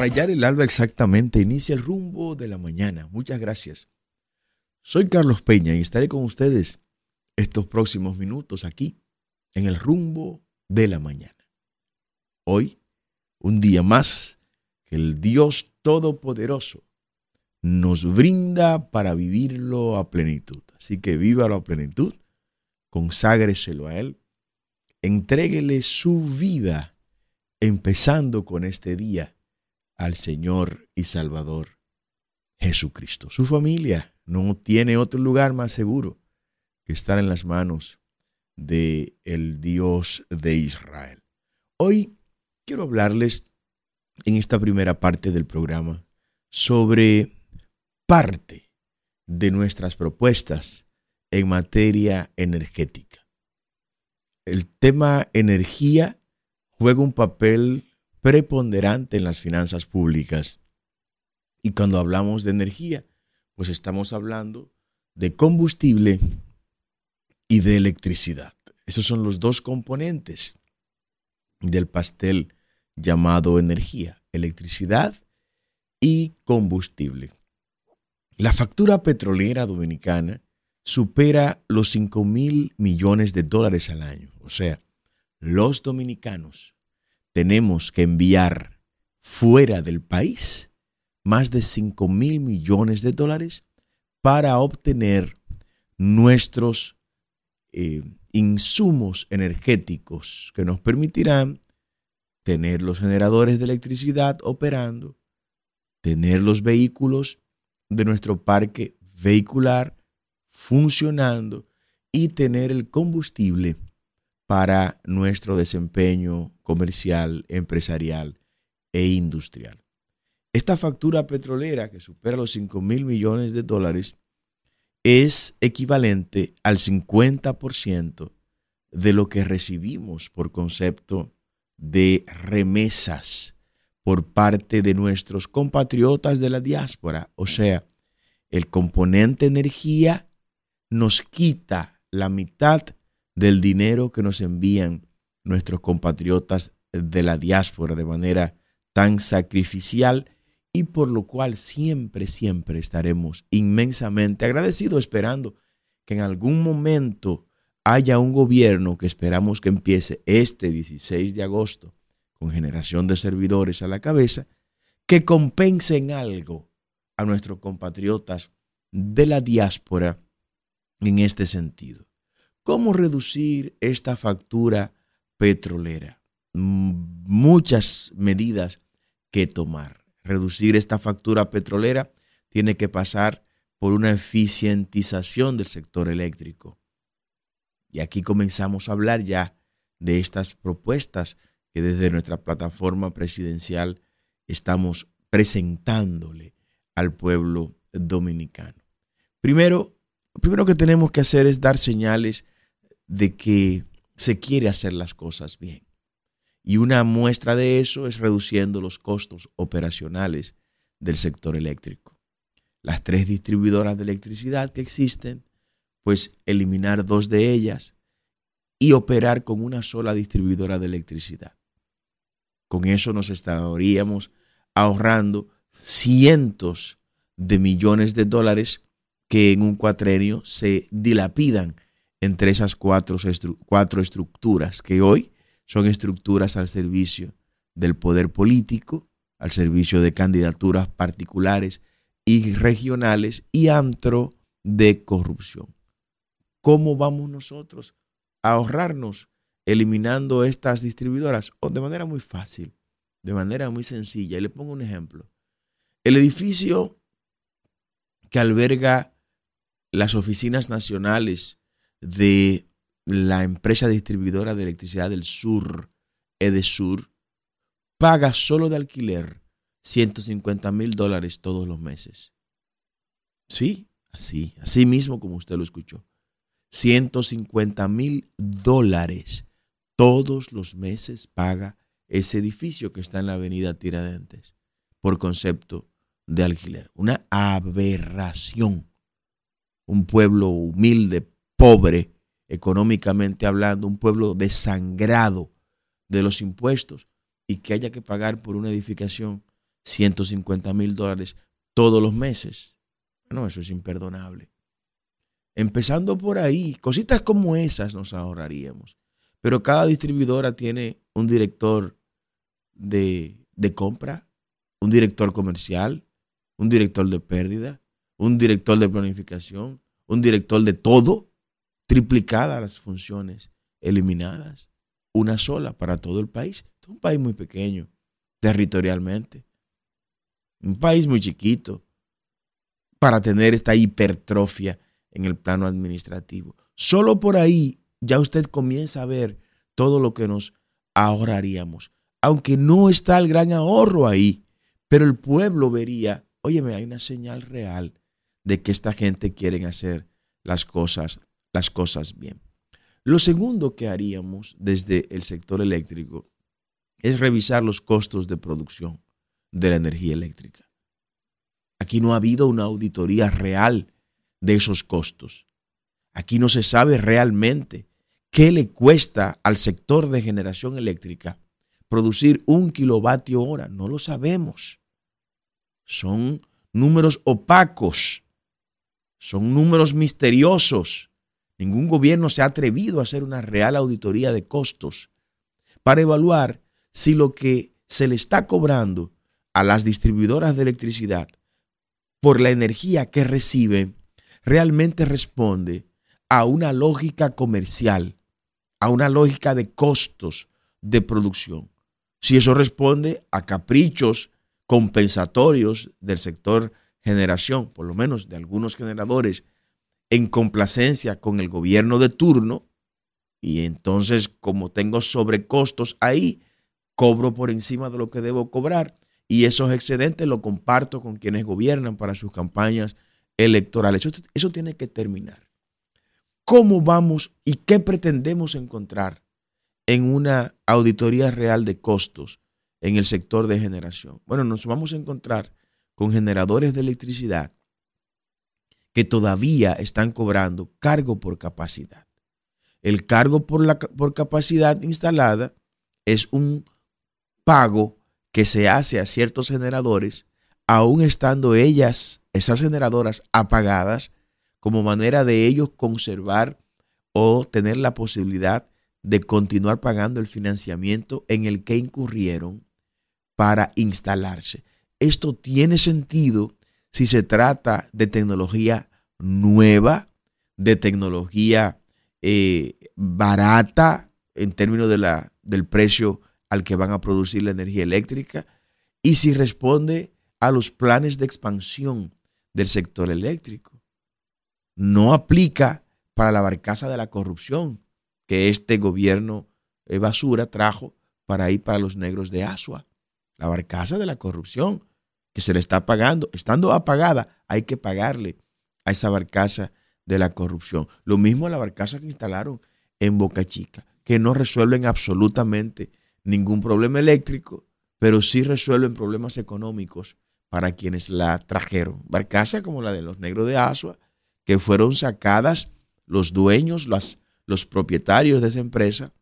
rayar el alba exactamente, inicia el rumbo de la mañana. Muchas gracias. Soy Carlos Peña y estaré con ustedes estos próximos minutos aquí en el rumbo de la mañana. Hoy, un día más que el Dios Todopoderoso nos brinda para vivirlo a plenitud. Así que vívalo a plenitud, conságreselo a Él, entréguele su vida, empezando con este día al Señor y Salvador Jesucristo. Su familia no tiene otro lugar más seguro que estar en las manos de el Dios de Israel. Hoy quiero hablarles en esta primera parte del programa sobre parte de nuestras propuestas en materia energética. El tema energía juega un papel preponderante en las finanzas públicas. Y cuando hablamos de energía, pues estamos hablando de combustible y de electricidad. Esos son los dos componentes del pastel llamado energía, electricidad y combustible. La factura petrolera dominicana supera los 5 mil millones de dólares al año. O sea, los dominicanos tenemos que enviar fuera del país más de 5 mil millones de dólares para obtener nuestros eh, insumos energéticos que nos permitirán tener los generadores de electricidad operando, tener los vehículos de nuestro parque vehicular funcionando y tener el combustible para nuestro desempeño comercial, empresarial e industrial. Esta factura petrolera que supera los 5 mil millones de dólares es equivalente al 50% de lo que recibimos por concepto de remesas por parte de nuestros compatriotas de la diáspora. O sea, el componente energía nos quita la mitad del dinero que nos envían nuestros compatriotas de la diáspora de manera tan sacrificial y por lo cual siempre, siempre estaremos inmensamente agradecidos esperando que en algún momento haya un gobierno que esperamos que empiece este 16 de agosto con generación de servidores a la cabeza, que compensen algo a nuestros compatriotas de la diáspora en este sentido. ¿Cómo reducir esta factura petrolera? Muchas medidas que tomar. Reducir esta factura petrolera tiene que pasar por una eficientización del sector eléctrico. Y aquí comenzamos a hablar ya de estas propuestas que desde nuestra plataforma presidencial estamos presentándole al pueblo dominicano. Primero, lo primero que tenemos que hacer es dar señales de que se quiere hacer las cosas bien. Y una muestra de eso es reduciendo los costos operacionales del sector eléctrico. Las tres distribuidoras de electricidad que existen, pues eliminar dos de ellas y operar con una sola distribuidora de electricidad. Con eso nos estaríamos ahorrando cientos de millones de dólares que en un cuatrenio se dilapidan entre esas cuatro, cuatro estructuras que hoy son estructuras al servicio del poder político, al servicio de candidaturas particulares y regionales y antro de corrupción. ¿Cómo vamos nosotros a ahorrarnos eliminando estas distribuidoras? O de manera muy fácil, de manera muy sencilla. Y le pongo un ejemplo. El edificio que alberga las oficinas nacionales de la empresa distribuidora de electricidad del sur, Edesur, paga solo de alquiler 150 mil dólares todos los meses. Sí, así, así mismo como usted lo escuchó. 150 mil dólares todos los meses paga ese edificio que está en la avenida Tiradentes por concepto de alquiler. Una aberración. Un pueblo humilde, pobre, económicamente hablando, un pueblo desangrado de los impuestos y que haya que pagar por una edificación 150 mil dólares todos los meses. Bueno, eso es imperdonable. Empezando por ahí, cositas como esas nos ahorraríamos. Pero cada distribuidora tiene un director de, de compra, un director comercial, un director de pérdida, un director de planificación, un director de todo, triplicadas las funciones, eliminadas, una sola para todo el país. Es un país muy pequeño, territorialmente, un país muy chiquito, para tener esta hipertrofia en el plano administrativo. Solo por ahí ya usted comienza a ver todo lo que nos ahorraríamos. Aunque no está el gran ahorro ahí, pero el pueblo vería, óyeme, hay una señal real de que esta gente quiere hacer las cosas, las cosas bien. Lo segundo que haríamos desde el sector eléctrico es revisar los costos de producción de la energía eléctrica. Aquí no ha habido una auditoría real de esos costos. Aquí no se sabe realmente qué le cuesta al sector de generación eléctrica producir un kilovatio hora. No lo sabemos. Son números opacos, son números misteriosos. Ningún gobierno se ha atrevido a hacer una real auditoría de costos para evaluar si lo que se le está cobrando a las distribuidoras de electricidad por la energía que reciben realmente responde a una lógica comercial, a una lógica de costos de producción. Si eso responde a caprichos compensatorios del sector generación, por lo menos de algunos generadores, en complacencia con el gobierno de turno, y entonces como tengo sobrecostos ahí, cobro por encima de lo que debo cobrar y esos excedentes lo comparto con quienes gobiernan para sus campañas electorales. Eso, tiene que terminar. ¿Cómo vamos y qué pretendemos encontrar en una auditoría real de costos en el sector de generación? Bueno, nos vamos a encontrar con generadores de electricidad que todavía están cobrando cargo por capacidad. El cargo por, la, por capacidad instalada es un pago que se hace a ciertos generadores, aún estando ellas, esas generadoras, apagadas, como manera de ellos conservar o tener la posibilidad de continuar pagando el financiamiento en el que incurrieron para instalarse. Esto tiene sentido si se trata de tecnología nueva, de tecnología eh, barata en términos de la, del precio al que van a producir la energía eléctrica y si responde a los planes de expansión del sector eléctrico. No aplica para la barcaza de la corrupción que este gobierno de basura trajo para ir para los negros de Asua. La barcaza de la corrupción que se le está pagando. Estando apagada, hay que pagarle a esa barcaza de la corrupción. Lo mismo la barcaza que instalaron en Boca Chica, que no resuelven absolutamente ningún problema eléctrico, pero sí resuelven problemas económicos para quienes la trajeron. Barcaza como la de los negros de Asua, que fueron sacadas los dueños, los propietarios de esa empresa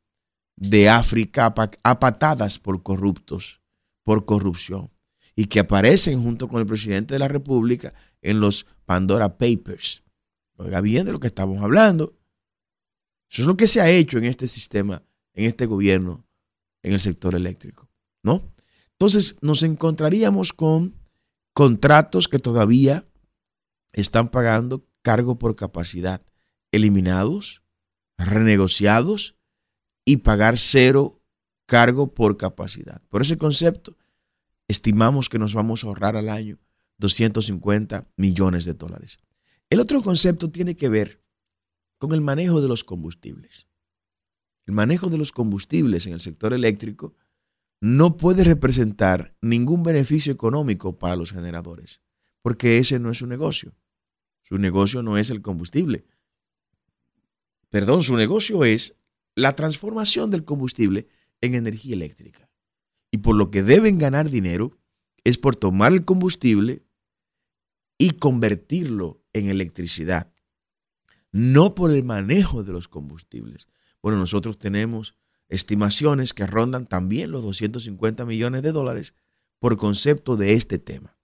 de África a patadas por corruptos, por corrupción, y que aparecen junto con el presidente de la República en los Pandora Papers. Oiga bien de lo que estamos hablando. Eso es lo que se ha hecho en este sistema, en este gobierno en el sector eléctrico, ¿no? Entonces nos encontraríamos con contratos que todavía están pagando cargo por capacidad, eliminados, renegociados y pagar cero cargo por capacidad. Por ese concepto, estimamos que nos vamos a ahorrar al año 250 millones de dólares. El otro concepto tiene que ver con el manejo de los combustibles. El manejo de los combustibles en el sector eléctrico no puede representar ningún beneficio económico para los generadores, porque ese no es su negocio. Su negocio no es el combustible. Perdón, su negocio es la transformación del combustible en energía eléctrica. Y por lo que deben ganar dinero es por tomar el combustible y convertirlo en electricidad, no por el manejo de los combustibles. Bueno, nosotros tenemos estimaciones que rondan también los 250 millones de dólares por concepto de este tema.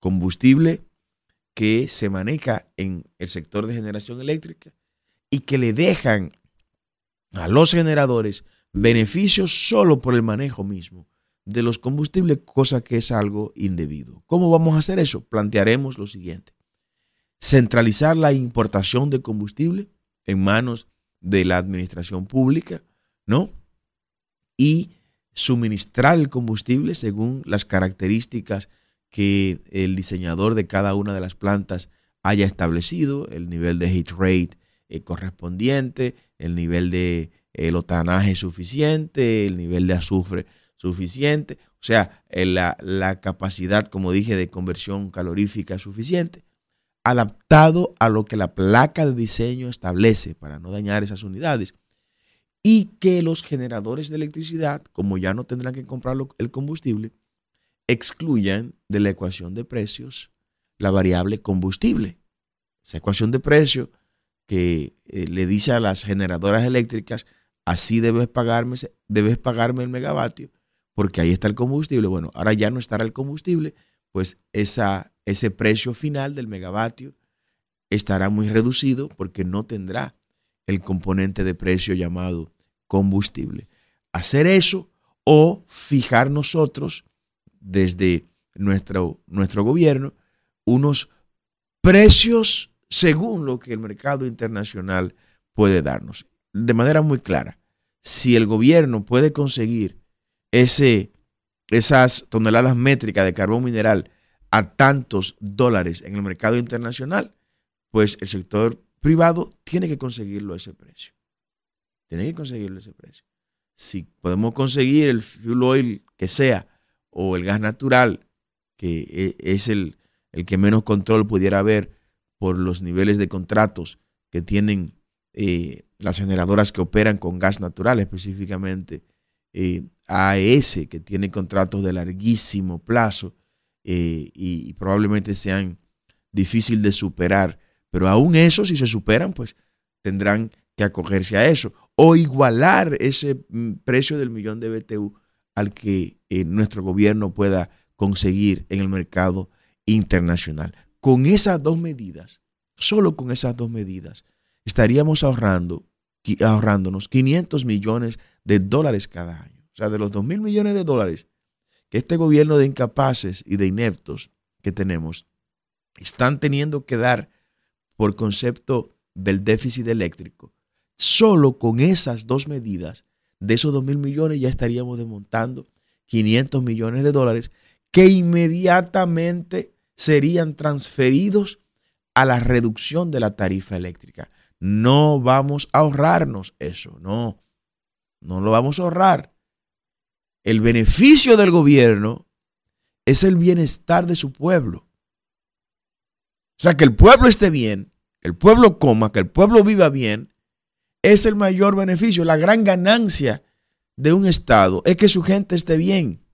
Combustible que se maneja en el sector de generación eléctrica y que le dejan a los generadores beneficios solo por el manejo mismo de los combustibles, cosa que es algo indebido. ¿Cómo vamos a hacer eso? Plantearemos lo siguiente. Centralizar la importación de combustible en manos de la administración pública, ¿no? Y suministrar el combustible según las características que el diseñador de cada una de las plantas haya establecido, el nivel de heat rate eh, correspondiente, el nivel de el otanaje suficiente, el nivel de azufre suficiente, o sea, la, la capacidad, como dije, de conversión calorífica suficiente, adaptado a lo que la placa de diseño establece para no dañar esas unidades. Y que los generadores de electricidad, como ya no tendrán que comprar el combustible, excluyan de la ecuación de precios la variable combustible. Esa ecuación de precio que eh, le dice a las generadoras eléctricas, así debes pagarme, debes pagarme el megavatio, porque ahí está el combustible. Bueno, ahora ya no estará el combustible, pues esa, ese precio final del megavatio estará muy reducido porque no tendrá el componente de precio llamado combustible. Hacer eso o fijar nosotros desde nuestro, nuestro gobierno unos precios según lo que el mercado internacional puede darnos. De manera muy clara, si el gobierno puede conseguir ese, esas toneladas métricas de carbón mineral a tantos dólares en el mercado internacional, pues el sector privado tiene que conseguirlo a ese precio. Tiene que conseguirlo a ese precio. Si podemos conseguir el fuel oil que sea o el gas natural, que e, es el, el que menos control pudiera haber por los niveles de contratos que tienen eh, las generadoras que operan con gas natural, específicamente eh, AES, que tiene contratos de larguísimo plazo eh, y, probablemente sean difícil de superar. Pero aún eso, si se superan, pues tendrán que acogerse a eso o igualar ese mm, precio del millón de BTU al que eh, nuestro gobierno pueda conseguir en el mercado internacional. Con esas dos medidas, solo con esas dos medidas, estaríamos ahorrando, ahorrándonos 500 millones de dólares cada año. O sea, de los 2 mil millones de dólares que este gobierno de incapaces y de ineptos que tenemos están teniendo que dar por concepto del déficit eléctrico, solo con esas dos medidas de esos 2 mil millones ya estaríamos desmontando 500 millones de dólares que inmediatamente serían transferidos a la reducción de la tarifa eléctrica. No vamos a ahorrarnos eso, no, no lo vamos a ahorrar. El beneficio del gobierno es el bienestar de su pueblo. O sea, que el pueblo esté bien, que el pueblo coma, que el pueblo viva bien, es el mayor beneficio, la gran ganancia de un Estado es que su gente esté bien.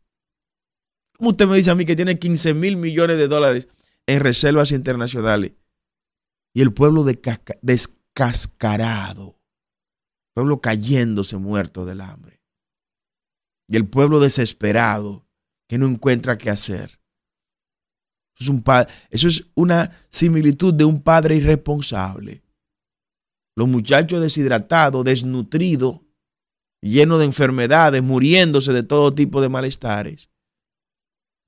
Como usted me dice a mí que tiene 15 mil millones de dólares en reservas internacionales y el pueblo descascarado, pueblo cayéndose muerto del hambre y el pueblo desesperado que no encuentra qué hacer. Eso es, una similitud de un padre irresponsable los muchachos deshidratados, desnutridos, llenos de enfermedades, muriéndose de todo tipo de malestares.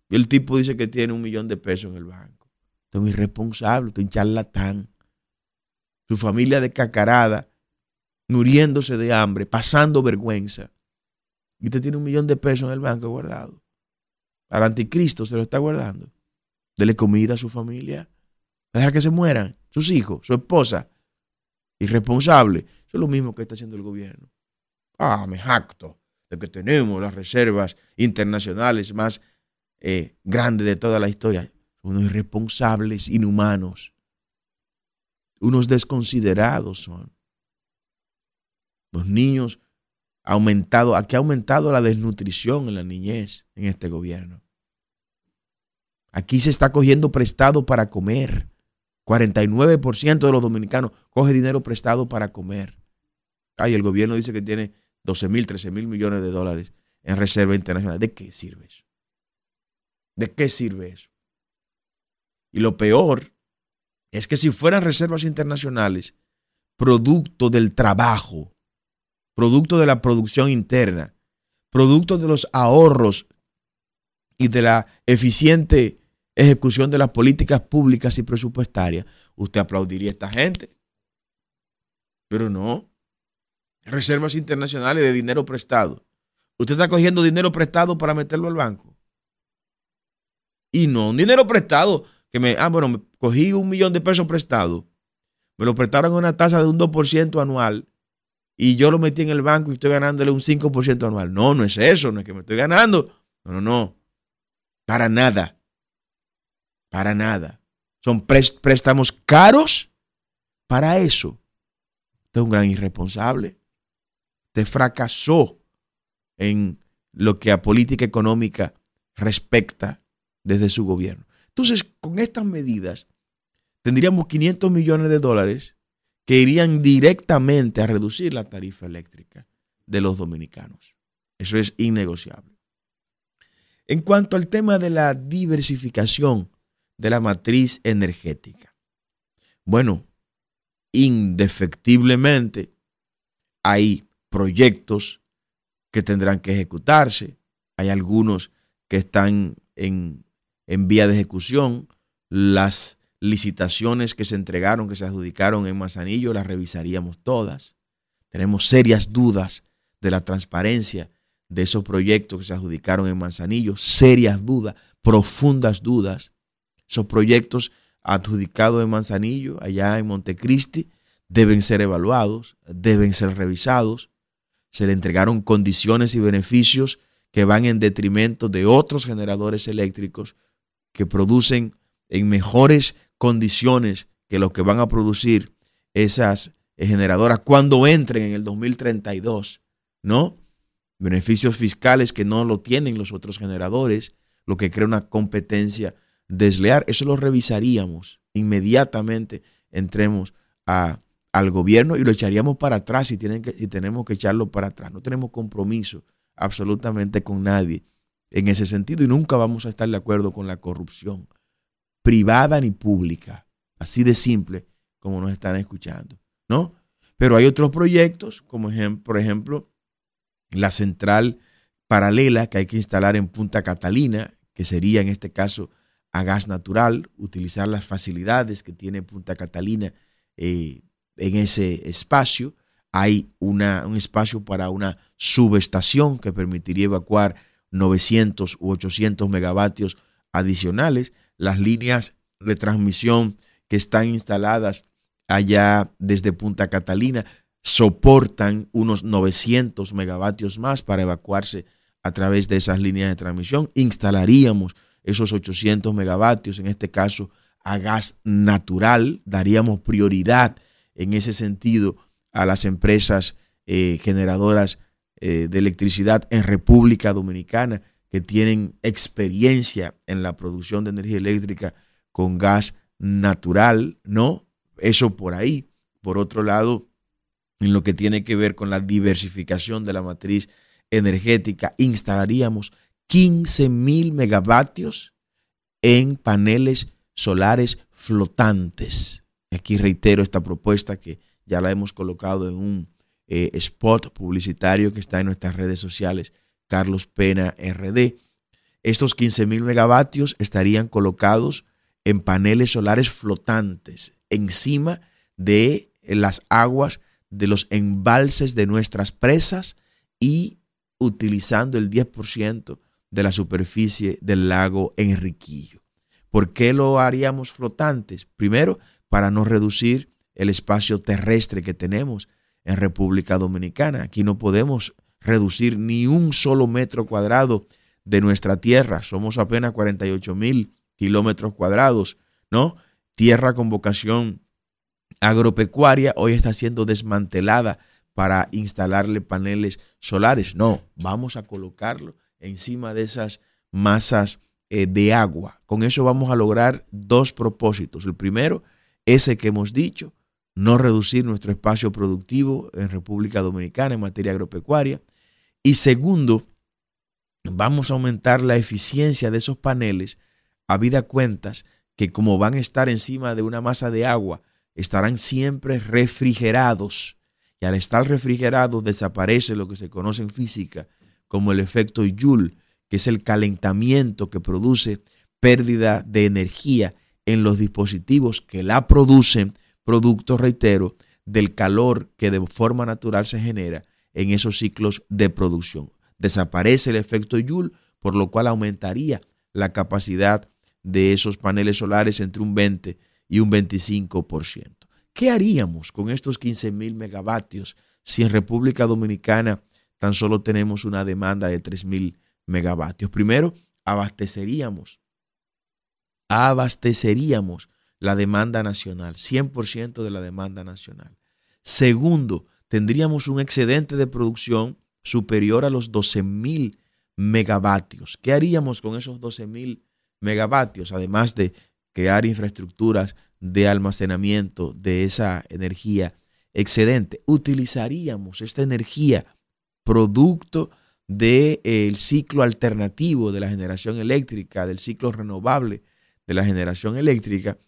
Y el tipo dice que tiene un millón de pesos en el banco. Esto es un irresponsable, esto es un charlatán. Su familia descacarada, muriéndose de hambre, pasando vergüenza. Y usted tiene un millón de pesos en el banco guardado. Al anticristo se lo está guardando. Dele comida a su familia. Deja que se mueran sus hijos, su esposa, irresponsable. Eso es lo mismo que está haciendo el gobierno. Ah, me jacto de que tenemos las reservas internacionales más eh, grandes de toda la historia. Unos irresponsables, inhumanos. Unos desconsiderados son. Los niños ha aumentado, aquí ha aumentado la desnutrición en la niñez en este gobierno. Aquí se está cogiendo prestado para comer. 49% de los dominicanos coge dinero prestado para comer. Ay, el gobierno dice que tiene 12 mil, 13 mil millones de dólares en reserva internacional. ¿De qué sirve eso? ¿De qué sirve eso? Y lo peor es que si fueran reservas internacionales, producto del trabajo, producto de la producción interna, producto de los ahorros y de la eficiente ejecución de las políticas públicas y presupuestarias, usted aplaudiría a esta gente. Pero no. Reservas internacionales de dinero prestado. Usted está cogiendo dinero prestado para meterlo al banco. Y no, un dinero prestado que me, ah, bueno, me cogí un millón de pesos prestado. Me lo prestaron a una tasa de un 2% anual y yo lo metí en el banco y estoy ganándole un 5% anual. No, no es eso, no es que me estoy ganando. No, no, no. Para nada. Para nada. Son préstamos caros para eso. Usted es un gran irresponsable. Usted fracasó en lo que a política económica respecta desde su gobierno. Entonces, con estas medidas, tendríamos 500 millones de dólares que irían directamente a reducir la tarifa eléctrica de los dominicanos. Eso es innegociable. En cuanto al tema de la diversificación de la matriz energética, bueno, indefectiblemente hay proyectos que tendrán que ejecutarse, hay algunos que están en, en vía de ejecución, las licitaciones que se entregaron, que se adjudicaron en Manzanillo, las revisaríamos todas. Tenemos serias dudas de la transparencia de esos proyectos que se adjudicaron en Manzanillo, serias dudas, profundas dudas. Esos proyectos adjudicados en Manzanillo, allá en Montecristi, deben ser evaluados, deben ser revisados. Se le entregaron condiciones y beneficios que van en detrimento de otros generadores eléctricos que producen en mejores condiciones que los que van a producir esas generadoras cuando entren en el 2032, ¿no? Beneficios fiscales que no lo tienen los otros generadores, lo que crea una competencia desleal. Eso lo revisaríamos inmediatamente, entremos a, al gobierno y lo echaríamos para atrás si, tienen que, si tenemos que echarlo para atrás. No tenemos compromiso absolutamente con nadie en ese sentido y nunca vamos a estar de acuerdo con la corrupción privada ni pública. Así de simple como nos están escuchando, ¿no? Pero hay otros proyectos, como por ejemplo la central paralela que hay que instalar en Punta Catalina, que sería en este caso a gas natural, utilizar las facilidades que tiene Punta Catalina eh, en ese espacio. Hay una, un espacio para una subestación que permitiría evacuar 900 u 800 megavatios adicionales las líneas de transmisión que están instaladas allá desde Punta Catalina soportan unos 900 megavatios más para evacuarse a través de esas líneas de transmisión. Instalaríamos esos 800 megavatios, en este caso a gas natural, daríamos prioridad en ese sentido a las empresas eh, generadoras eh, de electricidad en República Dominicana que tienen experiencia en la producción de energía eléctrica con gas natural, ¿no? Eso por ahí. Por otro lado, en lo que tiene que ver con la diversificación de la matriz energética, instalaríamos 15 mil megavatios en paneles solares flotantes. Aquí reitero esta propuesta que ya la hemos colocado en un eh, spot publicitario que está en nuestras redes sociales Carlos Pena RD. Estos 15 mil megavatios estarían colocados en paneles solares flotantes encima de las aguas de los embalses de nuestras presas y utilizando el 10% de la superficie del lago Enriquillo. ¿Por qué lo haríamos flotantes? Primero, para no reducir el espacio terrestre que tenemos en República Dominicana. Aquí no podemos reducir ni un solo metro cuadrado de nuestra tierra. Somos apenas 48 mil kilómetros cuadrados, ¿no? Tierra con vocación agropecuaria hoy está siendo desmantelada para instalarle paneles solares. No, vamos a colocarlo encima de esas masas eh, de agua. Con eso vamos a lograr dos propósitos. El primero, ese que hemos dicho, no reducir nuestro espacio productivo en República Dominicana en materia agropecuaria. Y segundo, vamos a aumentar la eficiencia de esos paneles a vida cuentas que como van a estar encima de una masa de agua, estarán siempre refrigerados. Y al estar refrigerados desaparece lo que se conoce en física como el efecto Joule, que es el calentamiento que produce pérdida de energía en los dispositivos que la producen, producto, reitero, del calor que de forma natural se genera en esos ciclos de producción. Desaparece el efecto Joule, por lo cual aumentaría la capacidad de esos paneles solares entre un 20 y un 25%. ¿Qué haríamos con estos 15 mil megavatios si en República Dominicana tan solo tenemos una demanda de 3 mil megavatios? Primero, abasteceríamos, abasteceríamos la demanda nacional, 100% de la demanda nacional. Segundo, tendríamos un excedente de producción superior a los 12 mil megavatios. ¿Qué haríamos con esos 12 mil megavatios? Además de crear infraestructuras de almacenamiento de esa energía excedente. Utilizaríamos esta energía producto del ciclo alternativo de la generación eléctrica, del ciclo renovable de la generación eléctrica,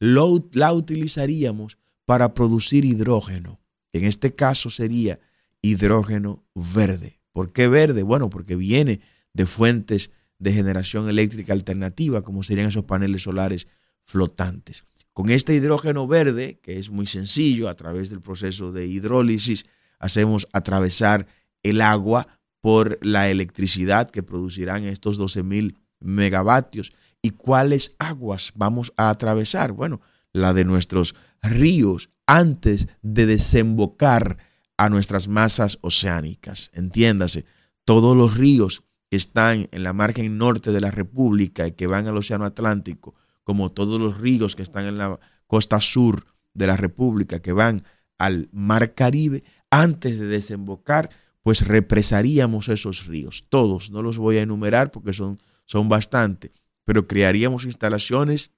la utilizaríamos para producir hidrógeno. En este caso sería hidrógeno verde. ¿Por qué verde? Bueno, porque viene de fuentes de generación eléctrica alternativa, como serían esos paneles solares flotantes. Con este hidrógeno verde, que es muy sencillo, a través del proceso de hidrólisis, hacemos atravesar el agua por la electricidad que producirán estos 12.000 megavatios. ¿Y cuáles aguas vamos a atravesar? Bueno, la de nuestros ríos antes de desembocar a nuestras masas oceánicas. Entiéndase, todos los ríos que están en la margen norte de la República y que van al Océano Atlántico, como todos los ríos que están en la costa sur de la República, que van al Mar Caribe, antes de desembocar, pues represaríamos esos ríos, todos, no los voy a enumerar porque son, son bastante, pero crearíamos instalaciones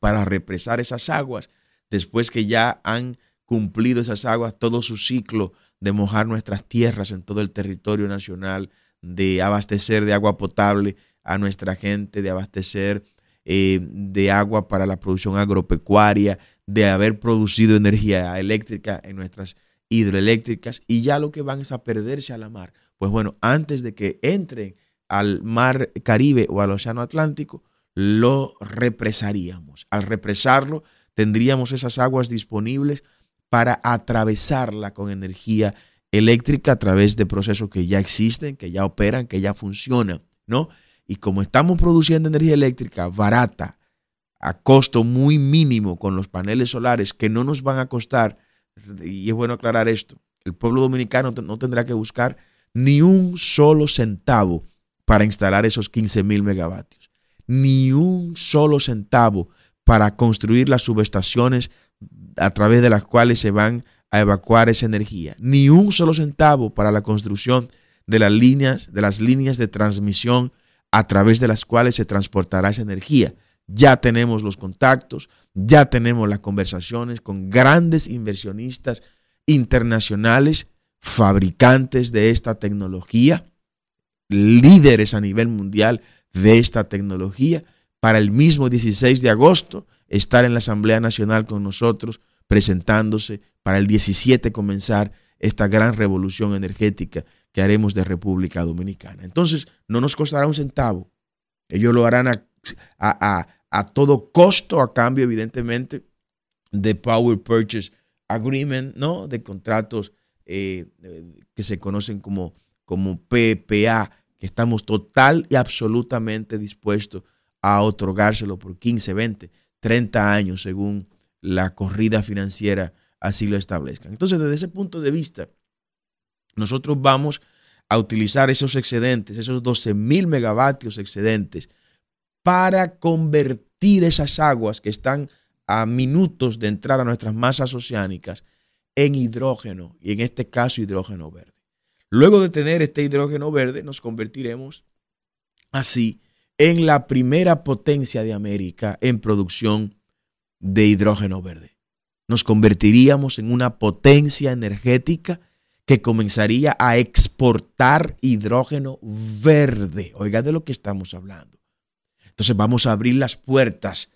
para represar esas aguas después que ya han cumplido esas aguas todo su ciclo de mojar nuestras tierras en todo el territorio nacional, de abastecer de agua potable a nuestra gente, de abastecer eh, de agua para la producción agropecuaria, de haber producido energía eléctrica en nuestras hidroeléctricas y ya lo que van es a perderse a la mar. Pues bueno, antes de que entren al mar Caribe o al Océano Atlántico, lo represaríamos. Al represarlo, tendríamos esas aguas disponibles para atravesarla con energía eléctrica a través de procesos que ya existen, que ya operan, que ya funcionan, ¿no? Y como estamos produciendo energía eléctrica barata, a costo muy mínimo con los paneles solares que no nos van a costar, y es bueno aclarar esto, el pueblo dominicano no tendrá que buscar ni un solo centavo para instalar esos 15 mil megavatios, ni un solo centavo para construir las subestaciones a través de las cuales se van a evacuar esa energía, ni un solo centavo para la construcción de las líneas, de las líneas de transmisión a través de las cuales se transportará esa energía. Ya tenemos los contactos, ya tenemos las conversaciones con grandes inversionistas internacionales, fabricantes de esta tecnología, líderes a nivel mundial de esta tecnología, para el mismo 16 de agosto estar en la Asamblea Nacional con nosotros, presentándose para el 17 comenzar esta gran revolución energética que haremos de República Dominicana. Entonces, no nos costará un centavo. Ellos lo harán a, todo costo, a cambio, evidentemente, de Power Purchase Agreement, ¿no? De contratos eh, que se conocen como, como PPA, que estamos total y absolutamente dispuestos a otorgárselo por 15, 20, 30 años, según la corrida financiera así lo establezcan. Entonces, desde ese punto de vista, nosotros vamos a utilizar esos excedentes, esos 12 mil megavatios excedentes, para convertir esas aguas que están a minutos de entrar a nuestras masas oceánicas en hidrógeno, y en este caso hidrógeno verde. Luego de tener este hidrógeno verde, nos convertiremos así en la primera potencia de América en producción de hidrógeno verde. Nos convertiríamos en una potencia energética que comenzaría a exportar hidrógeno verde. Oiga de lo que estamos hablando. Entonces vamos a abrir las puertas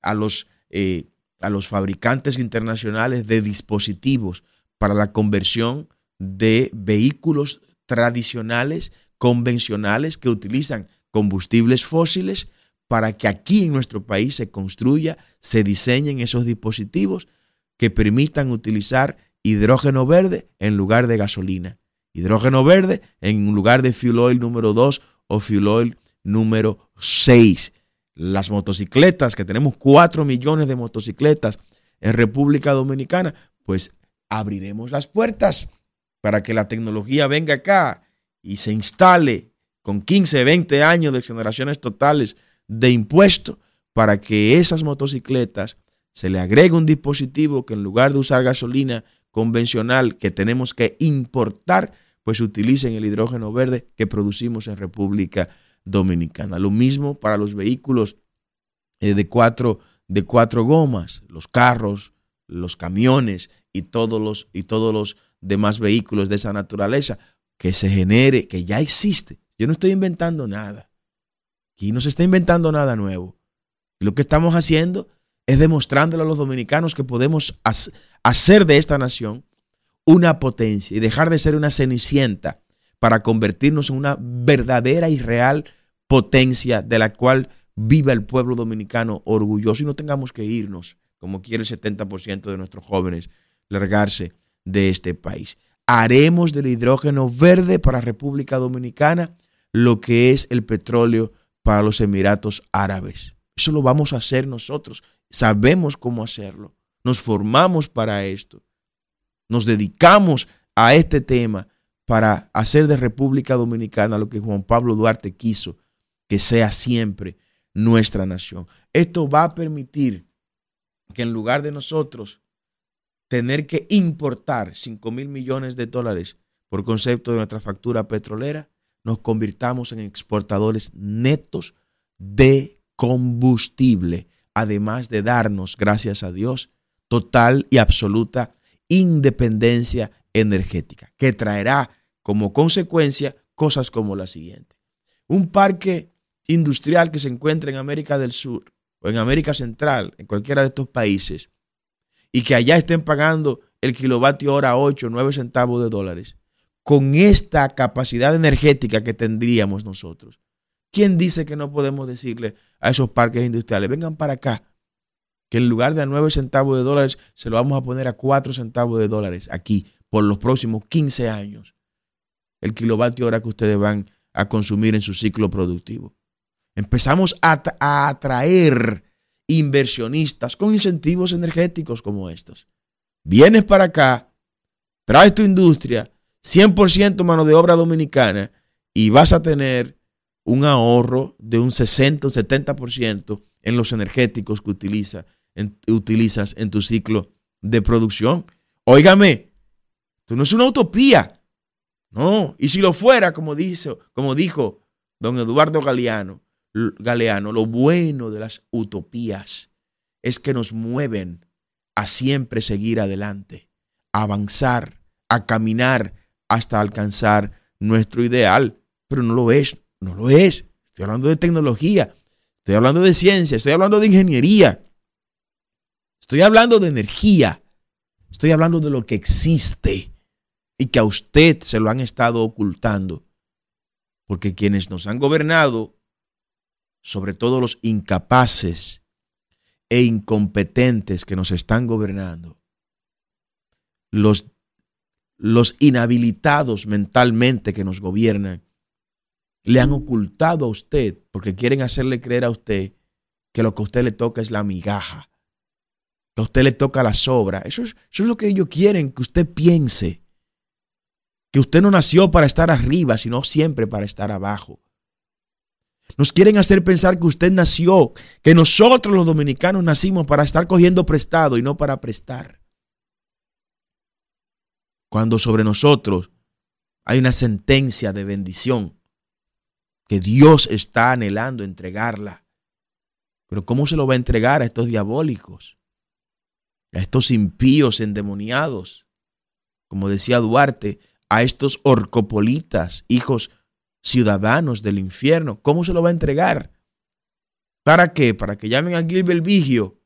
a los, eh, a los fabricantes internacionales de dispositivos para la conversión de vehículos tradicionales, convencionales, que utilizan combustibles fósiles para que aquí en nuestro país se construya, se diseñen esos dispositivos que permitan utilizar hidrógeno verde en lugar de gasolina. Hidrógeno verde en lugar de fuel oil número 2 o fuel oil número 6. Las motocicletas, que tenemos 4 millones de motocicletas en República Dominicana, pues abriremos las puertas para que la tecnología venga acá y se instale con 15, 20 años de exoneraciones totales de impuestos para que esas motocicletas se le agregue un dispositivo que en lugar de usar gasolina convencional que tenemos que importar, pues utilicen el hidrógeno verde que producimos en República Dominicana. Lo mismo para los vehículos eh, de, cuatro, de cuatro gomas, los carros, los camiones y todos los, y todos los demás vehículos de esa naturaleza, que se genere, que ya existe. Yo no estoy inventando nada. Aquí no se está inventando nada nuevo. Lo que estamos haciendo es demostrándole a los dominicanos que podemos hacer de esta nación una potencia y dejar de ser una cenicienta para convertirnos en una verdadera y real potencia de la cual viva el pueblo dominicano orgulloso y no tengamos que irnos, como quiere el 70% de nuestros jóvenes, largarse de este país. Haremos del hidrógeno verde para República Dominicana lo que es el petróleo para los Emiratos Árabes. Eso lo vamos a hacer nosotros sabemos cómo hacerlo, nos formamos para esto, nos dedicamos a este tema para hacer de República Dominicana lo que Juan Pablo Duarte quiso, que sea siempre nuestra nación. Esto va a permitir que en lugar de nosotros tener que importar 5 mil millones de dólares por concepto de nuestra factura petrolera, nos convirtamos en exportadores netos de combustible además de darnos, gracias a Dios, total y absoluta independencia energética, que traerá como consecuencia cosas como la siguiente. Un parque industrial que se encuentra en América del Sur o en América Central, en cualquiera de estos países, y que allá estén pagando el kilovatio hora 8 o 9 centavos de dólares, con esta capacidad energética que tendríamos nosotros, ¿Quién dice que no podemos decirle a esos parques industriales, vengan para acá, que en lugar de a 9 centavos de dólares, se lo vamos a poner a 4 centavos de dólares aquí por los próximos 15 años? El kilovatio hora que ustedes van a consumir en su ciclo productivo. Empezamos a, atraer inversionistas con incentivos energéticos como estos. Vienes para acá, traes tu industria, 100% mano de obra dominicana y vas a tener un ahorro de un 60 o 70% en los energéticos que utiliza, utilizas en tu ciclo de producción. Óigame, esto no es una utopía. No, y si lo fuera, como, dice, como dijo don Eduardo Galeano, Galeano, lo bueno de las utopías es que nos mueven a siempre seguir adelante, a avanzar, a caminar hasta alcanzar nuestro ideal, pero no lo es. No lo es. Estoy hablando de tecnología, estoy hablando de ciencia, estoy hablando de ingeniería, estoy hablando de energía, estoy hablando de lo que existe y que a usted se lo han estado ocultando. Porque quienes nos han gobernado, sobre todo los incapaces e incompetentes que nos están gobernando, los, los inhabilitados mentalmente que nos gobiernan, le han ocultado a usted porque quieren hacerle creer a usted que lo que a usted le toca es la migaja, que a usted le toca la sobra. Eso es, eso es lo que ellos quieren que usted piense. Que usted no nació para estar arriba, sino siempre para estar abajo. Nos quieren hacer pensar que usted nació, que nosotros los dominicanos nacimos para estar cogiendo prestado y no para prestar. Cuando sobre nosotros hay una sentencia de bendición que Dios está anhelando entregarla. Pero ¿cómo se lo va a entregar a estos diabólicos? A estos impíos endemoniados. como decía Duarte, a estos orcopolitas, hijos ciudadanos del infierno? ¿Cómo se lo va a entregar? ¿Para qué? Para que llamen a Gilbert Vigio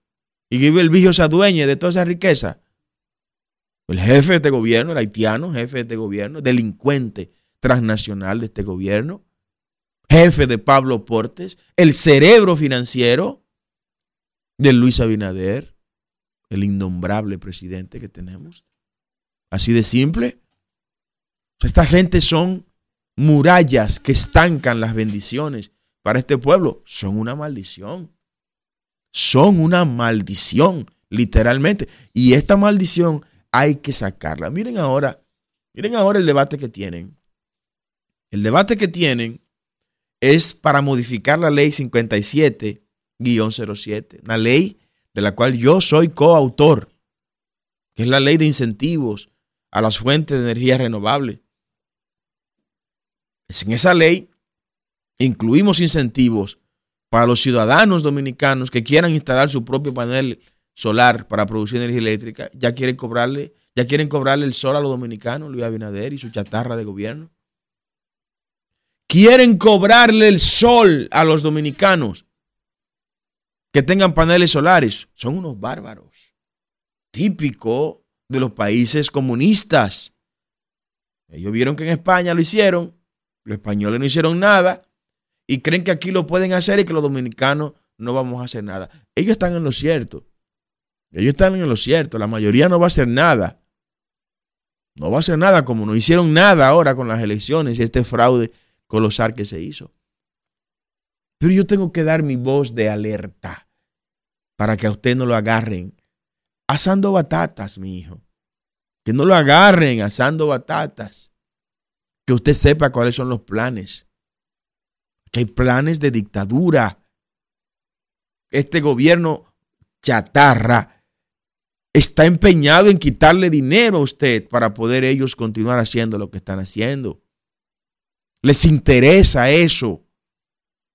y Gilbert Vigio se adueñe de toda esa riqueza. El jefe de este gobierno, el haitiano, jefe de este gobierno, delincuente transnacional de este gobierno, jefe de Pablo Portes, el cerebro financiero de Luis Abinader, el innombrable presidente que tenemos. Así de simple. Esta gente son murallas que estancan las bendiciones para este pueblo. Son una maldición. Son una maldición, literalmente. Y esta maldición hay que sacarla. Miren ahora, miren ahora el debate que tienen. El debate que tienen es para modificar la ley 57-07, una ley de la cual yo soy coautor, que es la ley de incentivos a las fuentes de energía renovable. En esa ley incluimos incentivos para los ciudadanos dominicanos que quieran instalar su propio panel solar para producir energía eléctrica. Ya quieren cobrarle, ya quieren cobrarle el sol a los dominicanos, Luis Abinader y su chatarra de gobierno quieren cobrarle el sol a los dominicanos que tengan paneles solares. Son unos bárbaros. Típico de los países comunistas. Ellos vieron que en España lo hicieron, los españoles no hicieron nada y creen que aquí lo pueden hacer y que los dominicanos no vamos a hacer nada. Ellos están en lo cierto. Ellos están en lo cierto. La mayoría no va a hacer nada. No va a hacer nada como no hicieron nada ahora con las elecciones y este fraude colosal que se hizo. Pero yo tengo que dar mi voz de alerta para que a usted no lo agarren asando batatas, mi hijo. Que no lo agarren asando batatas. Que usted sepa cuáles son los planes. Que hay planes de dictadura. Este gobierno chatarra está empeñado en quitarle dinero a usted para poder ellos continuar haciendo lo que están haciendo. Les interesa eso.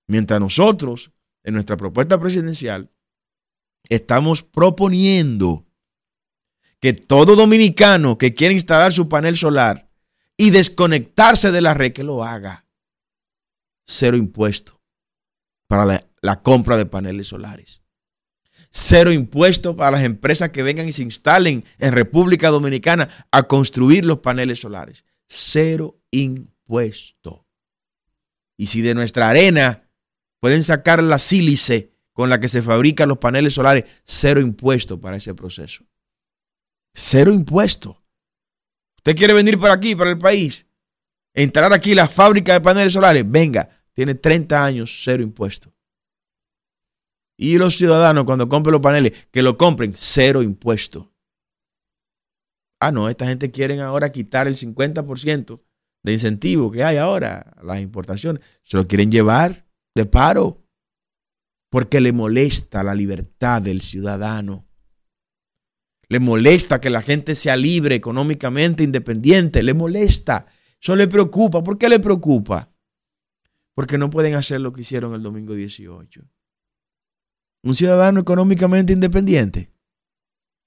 Mientras nosotros, en nuestra propuesta presidencial, estamos proponiendo que todo dominicano que quiera instalar su panel solar y desconectarse de la red, que lo haga. Cero impuesto para la, la compra de paneles solares. Cero impuesto para las empresas que vengan y se instalen en República Dominicana a construir los paneles solares. Cero impuesto puesto. Y si de nuestra arena pueden sacar la sílice con la que se fabrican los paneles solares, cero impuesto para ese proceso. Cero impuesto. ¿Usted quiere venir para aquí, para el país? Entrar aquí la fábrica de paneles solares, venga, tiene 30 años, cero impuesto. Y los ciudadanos cuando compren los paneles, que lo compren, cero impuesto. Ah, no, esta gente quiere ahora quitar el 50% de incentivo que hay ahora, las importaciones, se lo quieren llevar de paro porque le molesta la libertad del ciudadano. Le molesta que la gente sea libre, económicamente independiente, le molesta. Eso le preocupa. ¿Por qué le preocupa? Porque no pueden hacer lo que hicieron el domingo 18. Un ciudadano económicamente independiente.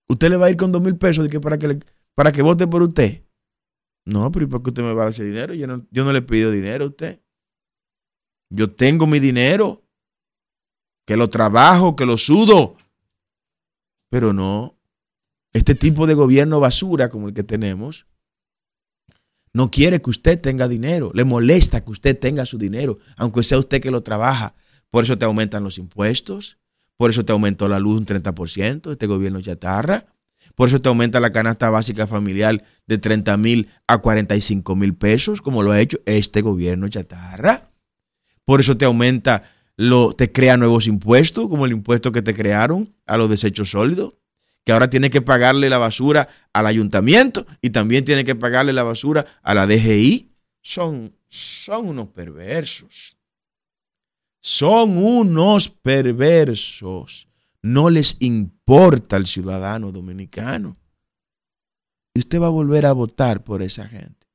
Usted le va a ir con dos mil pesos de que para, que para que vote por usted. No, pero ¿y por qué usted me va a dar ese dinero? Yo no, yo no le pido dinero a usted. Yo tengo mi dinero, que lo trabajo, que lo sudo. Pero no, este tipo de gobierno basura como el que tenemos, no quiere que usted tenga dinero, le molesta que usted tenga su dinero, aunque sea usted que lo trabaja. Por eso te aumentan los impuestos, por eso te aumentó la luz un 30%, este gobierno chatarra. Por eso te aumenta la canasta básica familiar de 30 mil a 45 mil pesos, como lo ha hecho este gobierno chatarra. Por eso te aumenta, lo, te crea nuevos impuestos, como el impuesto que te crearon a los desechos sólidos, que ahora tiene que pagarle la basura al ayuntamiento y también tiene que pagarle la basura a la DGI. Son, son unos perversos. Son unos perversos no les importa al ciudadano dominicano. Y usted va a volver a votar por esa gente.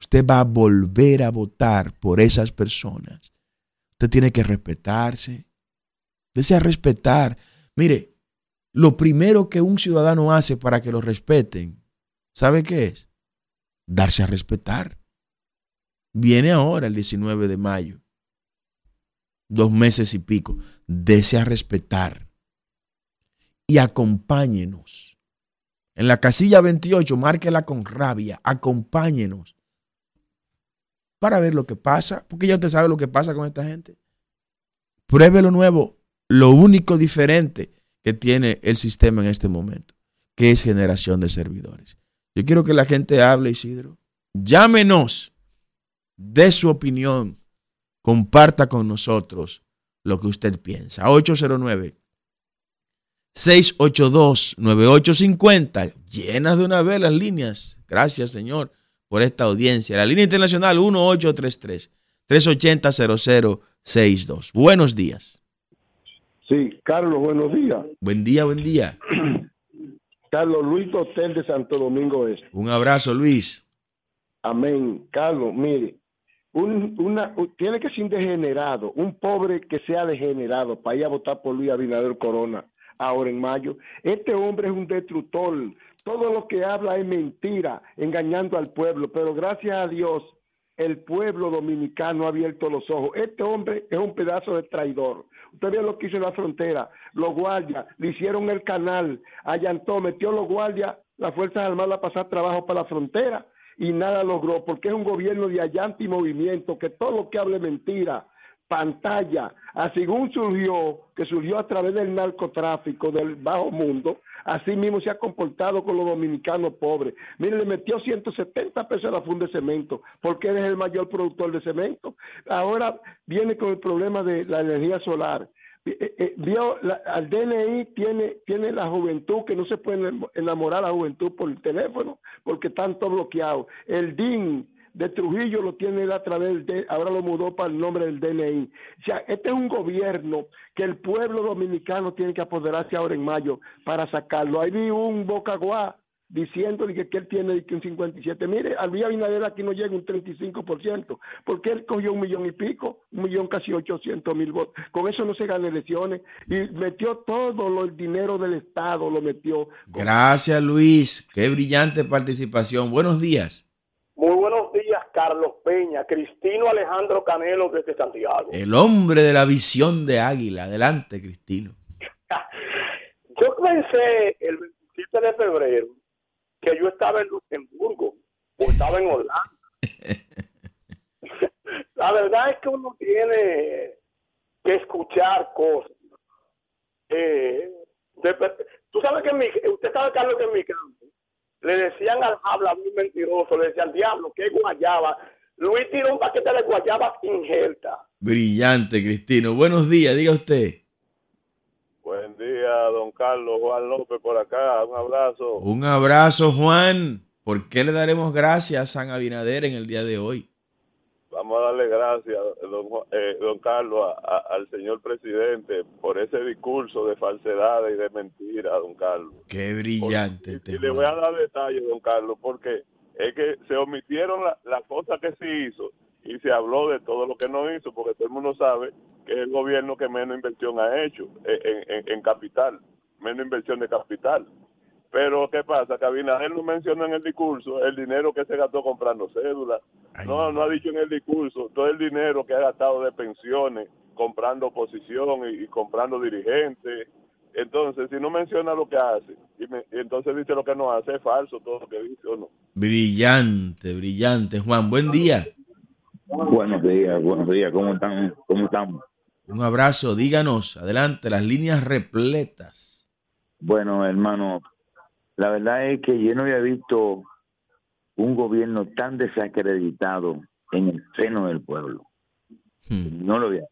Usted va a volver a votar por esas personas. Usted tiene que respetarse. Desea respetar. Mire, lo primero que un ciudadano hace para que lo respeten ¿sabe qué es? Darse a respetar. Viene ahora el 19 de mayo, dos meses y pico. Dese a respetar y acompáñenos. En la casilla 28, márquela con rabia, acompáñenos para ver lo que pasa, porque ya usted sabe lo que pasa con esta gente. Pruebe lo nuevo, lo único diferente que tiene el sistema en este momento, que es generación de servidores. Yo quiero que la gente hable, Isidro. Llámenos, dé su opinión, comparta con nosotros lo que usted piensa. 809 682-9850. Llenas de una vez las líneas. Gracias, Señor, por esta audiencia. La línea internacional 1833-380-0062. Buenos días. Sí, Carlos, buenos días. Buen día, buen día. Carlos Luis Hotel de Santo Domingo Este. Un abrazo, Luis. Amén. Carlos, mire, un, una, tiene que ser degenerado, un pobre que sea degenerado para ir a votar por Luis Abinader Corona ahora en mayo. Este hombre es un destructor. Todo lo que habla es mentira, engañando al pueblo, pero gracias a Dios el pueblo dominicano ha abierto los ojos. Este hombre es un pedazo de traidor. Usted ve lo que hizo en la frontera. Los guardias le hicieron el canal, allantó, metió los guardias, las Fuerzas Armadas a pasar trabajo para la frontera y nada logró, porque es un gobierno de allante y movimiento, que todo lo que hable mentira, pantalla, así según surgió, que surgió a través del narcotráfico del bajo mundo, así mismo se ha comportado con los dominicanos pobres. Mire, le metió 170 pesos a la funda de cemento, porque él es el mayor productor de cemento. Ahora viene con el problema de la energía solar. Eh, eh, vio al DNI tiene tiene la juventud que no se puede enamorar a la juventud por el teléfono porque están todos bloqueados el DIN de Trujillo lo tiene a través de, ahora lo mudó para el nombre del DNI. O sea, este es un gobierno que el pueblo dominicano tiene que apoderarse ahora en mayo para sacarlo. Ahí vi un bocaguá diciendo que, que él tiene un 57. Mire, al día Abinader aquí no llega un 35%, porque él cogió un millón y pico, un millón casi 800 mil votos. Con eso no se gana elecciones y metió todo el dinero del Estado, lo metió. Gracias, Luis. Qué brillante participación. Buenos días. Muy buenos días, Carlos Peña, Cristino Alejandro Canelo desde Santiago. El hombre de la visión de águila. Adelante, Cristino. yo pensé el 27 de febrero que yo estaba en Luxemburgo o estaba en Holanda. la verdad es que uno tiene que escuchar cosas. Eh, tú sabes que mi, usted sabe, Carlos, que en mi campo le decían al habla muy mentiroso, le decían, diablo, qué guayaba. Luis tiró un paquete de guayaba injerta. Brillante, Cristino. Buenos días, diga usted. Buen día, don Carlos Juan López por acá. Un abrazo. Un abrazo, Juan. ¿Por qué le daremos gracias a San Abinader en el día de hoy? Vamos a darle gracias, don, eh, don Carlos, al señor presidente por ese discurso de falsedad y de mentira, don Carlos. Qué brillante. y, este le voy a dar detalles, don Carlos, porque es que se omitieron las la cosas que sí hizo y se habló de todo lo que no hizo, porque todo el mundo sabe que es el gobierno que menos inversión ha hecho en, en capital, menos inversión de capital. Pero ¿qué pasa? Que Abinader no menciona en el discurso el dinero que se gastó comprando cédulas. No, no ha dicho en el discurso todo el dinero que ha gastado de pensiones, comprando oposición y, comprando dirigentes. Entonces, si no menciona lo que hace, y, entonces dice lo que no hace, es falso todo lo que dice o no. Brillante, brillante. Juan, buen día. Buenos días, buenos días. ¿Cómo están? ¿Cómo estamos? Un abrazo, díganos, adelante, las líneas repletas. Bueno, hermano, la verdad es que yo no había visto un gobierno tan desacreditado en el seno del pueblo. Hmm. No lo había.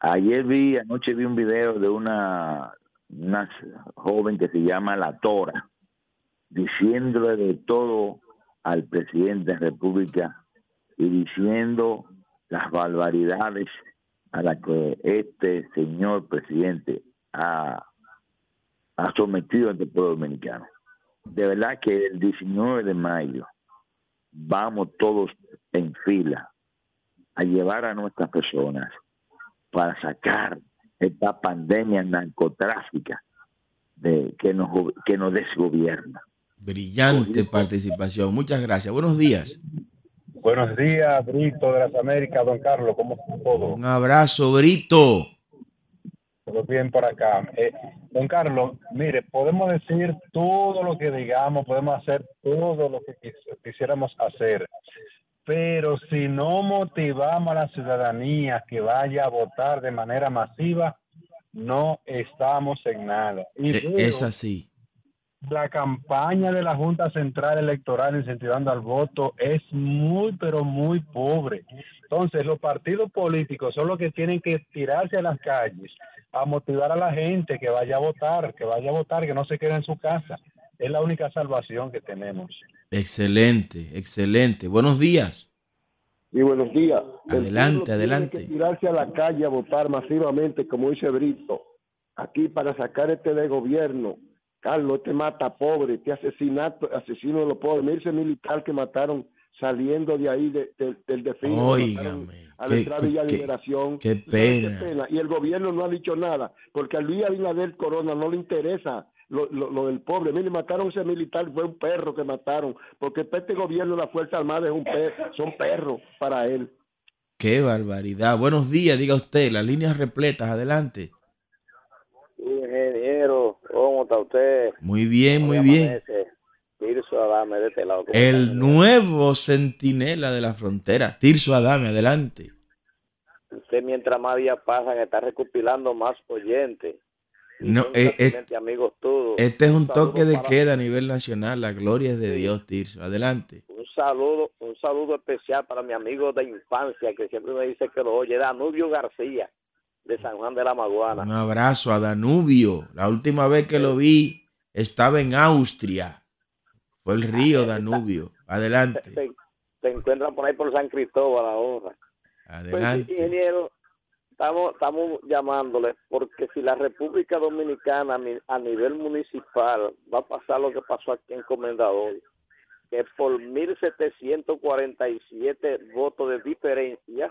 Ayer vi, anoche vi un video de una, una joven que se llama La Tora, diciéndole de todo al presidente de la República y diciendo las barbaridades a las que este señor presidente ha ha sometido ante el pueblo dominicano. De verdad que el 19 de mayo vamos todos en fila a llevar a nuestras personas para sacar esta pandemia narcotráfica de, que, nos, que nos desgobierna. Brillante participación. Muchas gracias. Buenos días. Buenos días, Brito de las Américas, don Carlos. ¿Cómo está todo? Un abrazo, Brito. Todo bien por acá. Eh, don Carlos, mire, podemos decir todo lo que digamos, podemos hacer todo lo que quisiéramos hacer, pero si no motivamos a la ciudadanía que vaya a votar de manera masiva, no estamos en nada. Y e, es así. La campaña de la Junta Central Electoral incentivando al voto es muy, pero muy pobre. Entonces, los partidos políticos son los que tienen que tirarse a las calles a motivar a la gente que vaya a votar, que vaya a votar, que no se quede en su casa. Es la única salvación que tenemos. Excelente, excelente. Buenos días. Y buenos días. Adelante, adelante. Tiene que tirarse a la calle a votar masivamente, como dice Brito, aquí para sacar este de gobierno Carlos, este mata pobre, este asesinato, asesino de los pobres. Mira ese militar que mataron saliendo de ahí del defensa. Óigame. A la entrada de Liberación. Qué pena. Y el gobierno no ha dicho nada, porque a Luis Abinader Corona no le interesa lo, lo, del pobre. Mire, mataron a ese militar, fue un perro que mataron, porque este gobierno, la Fuerza Armada, es un perro, son perros para él. Qué barbaridad. Buenos días, diga usted, las líneas repletas, adelante. Ingeniero, ¿cómo está usted? Muy bien, muy bien. Tirso Adame de este lado. El nuevo centinela de la frontera, Tirso Adame, adelante. Usted mientras más días pasan está recopilando más oyentes. No, eh, eh, amigos todos. Este es un, toque de queda a nivel nacional. La gloria es de Dios, Tirso. Adelante. Un saludo, un saludo especial para mi amigo de infancia que siempre me dice que lo oye, Danubio García de San Juan de la Maguana. Un abrazo a Danubio. La última vez que lo vi estaba en Austria. Fue el río Danubio. Adelante. Se, encuentra por ahí por San Cristóbal ahora. Adelante. Pues, ingeniero, estamos, estamos llamándole porque si la República Dominicana a nivel municipal va a pasar lo que pasó aquí en Comendador, que por 1.747 votos de diferencia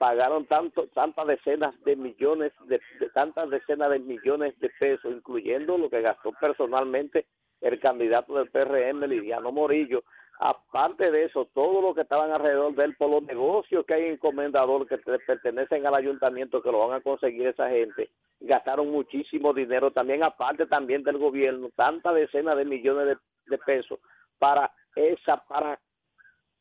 pagaron tantas decenas de millones de, tantas decenas de millones de pesos incluyendo lo que gastó personalmente el candidato del PRM Lidiano Morillo. Aparte de eso todo lo que estaban alrededor de él por los negocios que hay en Comendador que pertenecen al ayuntamiento que lo van a conseguir esa gente gastaron muchísimo dinero. También aparte también del gobierno tantas decenas de millones de, de pesos para esa para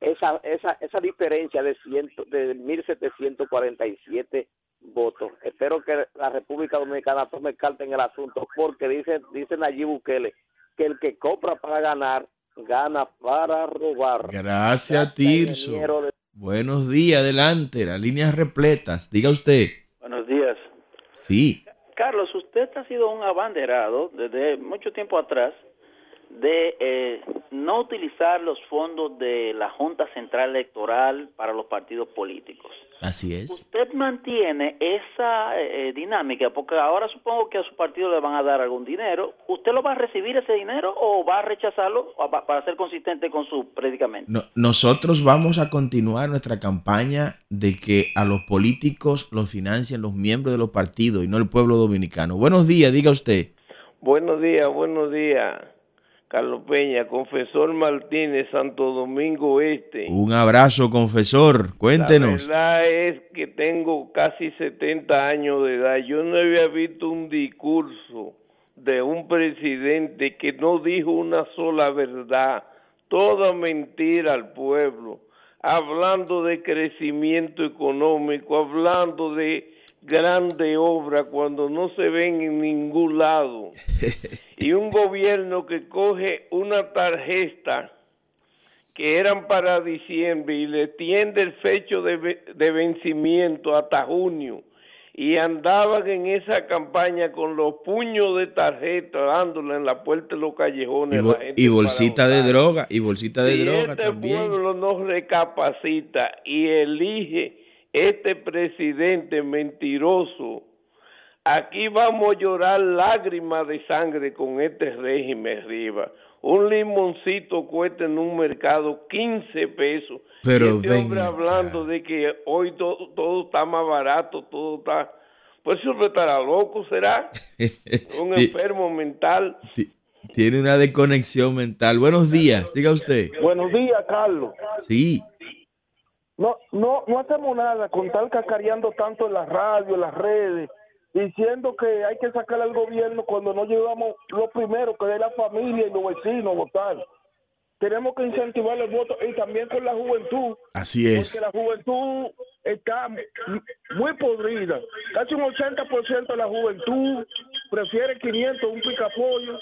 esa, esa, esa diferencia de, ciento, de 1.747 votos. Espero que la República Dominicana tome carta en el asunto porque dice, dicen allí Bukele que el que compra para ganar, gana para robar. Gracias, Tirso. Buenos días, adelante, las líneas repletas. Diga usted. Buenos días. Sí. Carlos, usted ha sido un abanderado desde mucho tiempo atrás de eh, no utilizar los fondos de la Junta Central Electoral para los partidos políticos. Así es. Usted mantiene esa eh, dinámica, porque ahora supongo que a su partido le van a dar algún dinero. ¿Usted lo va a recibir ese dinero o va a rechazarlo para ser consistente con su predicamento? nosotros vamos a continuar nuestra campaña de que a los políticos los financien los miembros de los partidos y no el pueblo dominicano. Buenos días, diga usted. Buenos días, buenos días. Carlos Peña, confesor Martínez, Santo Domingo Este. Un abrazo, confesor. Cuéntenos. La verdad es que tengo casi 70 años de edad. Yo no había visto un discurso de un presidente que no dijo una sola verdad, toda mentira al pueblo, hablando de crecimiento económico, hablando de grande obra cuando no se ven en ningún lado. y un gobierno que coge una tarjeta que eran para diciembre y le tiende el fecho de, vencimiento hasta junio y andaban en esa campaña con los puños de tarjeta dándole en la puerta de los callejones. Y, bolsita de droga, y bolsita de droga este también. pueblo no recapacita y elige este presidente mentiroso, aquí vamos a llorar lágrimas de sangre con este régimen arriba. Un limoncito cuesta en un mercado 15 pesos. Pero este hombre hablando de que hoy todo, todo está más barato, todo está... Pues eso estará loco, ¿será? Un enfermo mental. Tiene una desconexión mental. Buenos días, diga usted. Buenos días, Carlos. Sí. No, no, no hacemos nada con tal cacareando tanto en la radio, en las redes, diciendo que hay que sacar al gobierno cuando no llevamos lo primero que es la familia y los vecinos votar. Tenemos que incentivar el voto y también con la juventud. Así es. Porque la juventud está muy podrida. Casi un 80% de la juventud prefiere 500 un picapollo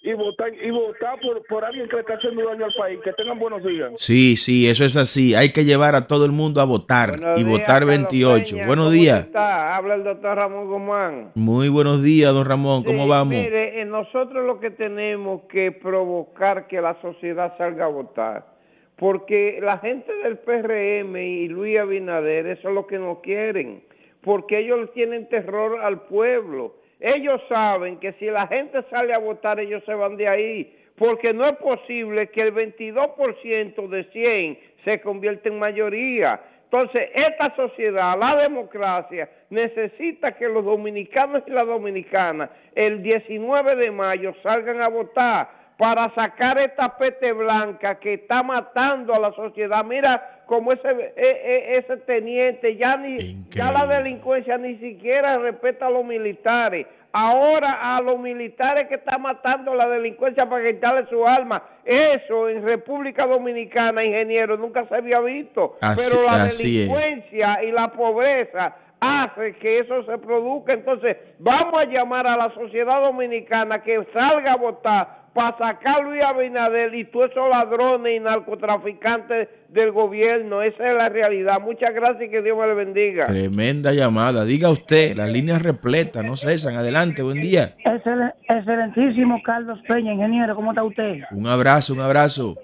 y votar y votar por, por alguien que le está haciendo daño al país. Que tengan buenos días. Sí, sí, eso es así. Hay que llevar a todo el mundo a votar Buenos y días, votar Carlos 28. Peña. buenos ¿Cómo días. está? Habla el doctor Ramón Guzmán. Muy buenos días, don Ramón. ¿Cómo Sí, vamos? Mire, eh, nosotros lo que tenemos que provocar que la sociedad salga a votar. Porque la gente del PRM y Luis Abinader, eso es lo que no quieren. Porque ellos tienen terror al pueblo. Ellos saben que si la gente sale a votar, ellos se van de ahí. Porque no es posible que el 22% de 100 se convierta en mayoría. Entonces, esta sociedad, la democracia, necesita que los dominicanos y las dominicanas el 19 de mayo salgan a votar para sacar esta peste blanca que está matando a la sociedad. Mira como ese, e- e- ese teniente ya ni ya la delincuencia ni siquiera respeta a los militares. Ahora a los militares que está matando la delincuencia para quitarle su arma. Eso en República Dominicana, ingeniero, nunca se había visto. Así- Pero la es. delincuencia y la pobreza hace que eso se produzca. Entonces, vamos a llamar a la sociedad dominicana que salga a votar para sacar a Luis Abinader y todos esos ladrones y narcotraficantes del gobierno. Esa es la realidad. Muchas gracias y que Dios me le bendiga. Tremenda llamada. Diga usted, las líneas repletas, no cesan. Adelante, buen día. Excel- excelentísimo Carlos Peña, ingeniero, ¿cómo está usted? Un abrazo, un abrazo.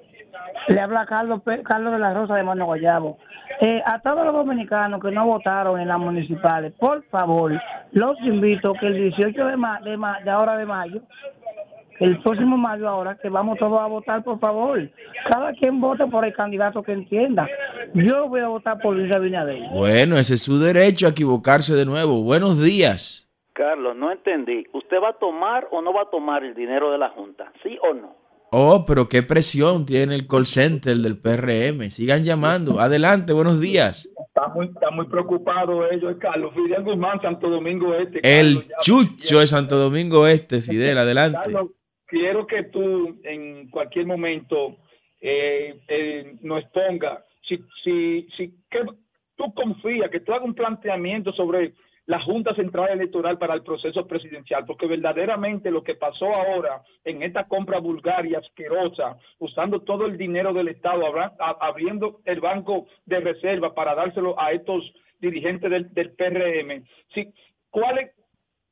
Le habla Carlos Pe- Carlos de la Rosa de Mano Guayabo. Eh, a todos los dominicanos que no votaron en las municipales, por favor, los invito que el 18 de, ma- de, ma- de ahora de mayo, el próximo mayo ahora, que vamos todos a votar, por favor. Cada quien vote por el candidato que entienda. Yo voy a votar por Luis Abinader. Bueno, ese es su derecho a equivocarse de nuevo. Buenos días. Carlos, no entendí. ¿Usted va a tomar o no va a tomar el dinero de la Junta? ¿Sí o no? Oh, pero qué presión tiene el call center del PRM. Sigan llamando. Adelante, buenos días. Está muy, está muy preocupado ellos, Carlos. Fidel Guzmán, Santo Domingo Este. El ya- chucho de Santo Domingo Este, Fidel, adelante. Carlos, quiero que tú en cualquier momento eh, eh, nos ponga, si, si, si que tú confías, que tú hagas un planteamiento sobre la Junta Central Electoral para el proceso presidencial, porque verdaderamente lo que pasó ahora en esta compra vulgar y asquerosa, usando todo el dinero del Estado, abriendo el banco de reserva para dárselo a estos dirigentes del, PRM, si, ¿cuál es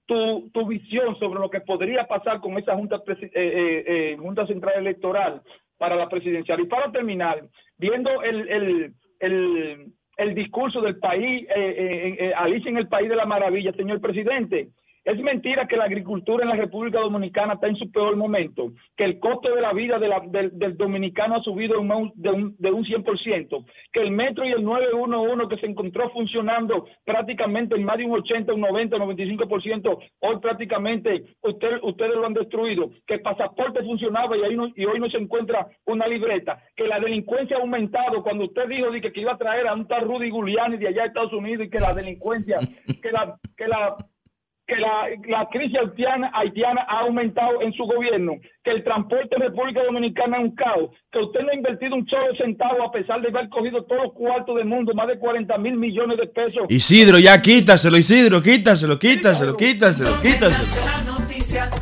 tu, tu visión sobre lo que podría pasar con esa Junta, eh, eh, eh, Central Electoral para la presidencial? Y para terminar, viendo el, el, el, el discurso del país, eh, eh, eh, en el País de la Maravilla, señor presidente. Es mentira que la agricultura en la República Dominicana está en su peor momento, que el costo de la vida de la- del, dominicano ha subido un de un, de un 100%, que el metro y el 911 que se encontró funcionando prácticamente en más de un 80, un 90, un 95%, hoy prácticamente usted, ustedes lo han destruido, que el pasaporte funcionaba y, ahí no- y hoy no se encuentra una libreta, que la delincuencia ha aumentado cuando usted dijo que, que iba a traer a un tal Rudy Giuliani de allá de Estados Unidos y que la delincuencia, que la, que la que la, la crisis haitiana, haitiana ha aumentado en su gobierno, que el transporte en República Dominicana es un caos, que usted no ha invertido un solo centavo a pesar de haber cogido todos los cuartos del mundo, más de 40 mil millones de pesos. Isidro, ya quítaselo, Isidro, quítaselo, quítaselo, quítaselo, quítaselo. La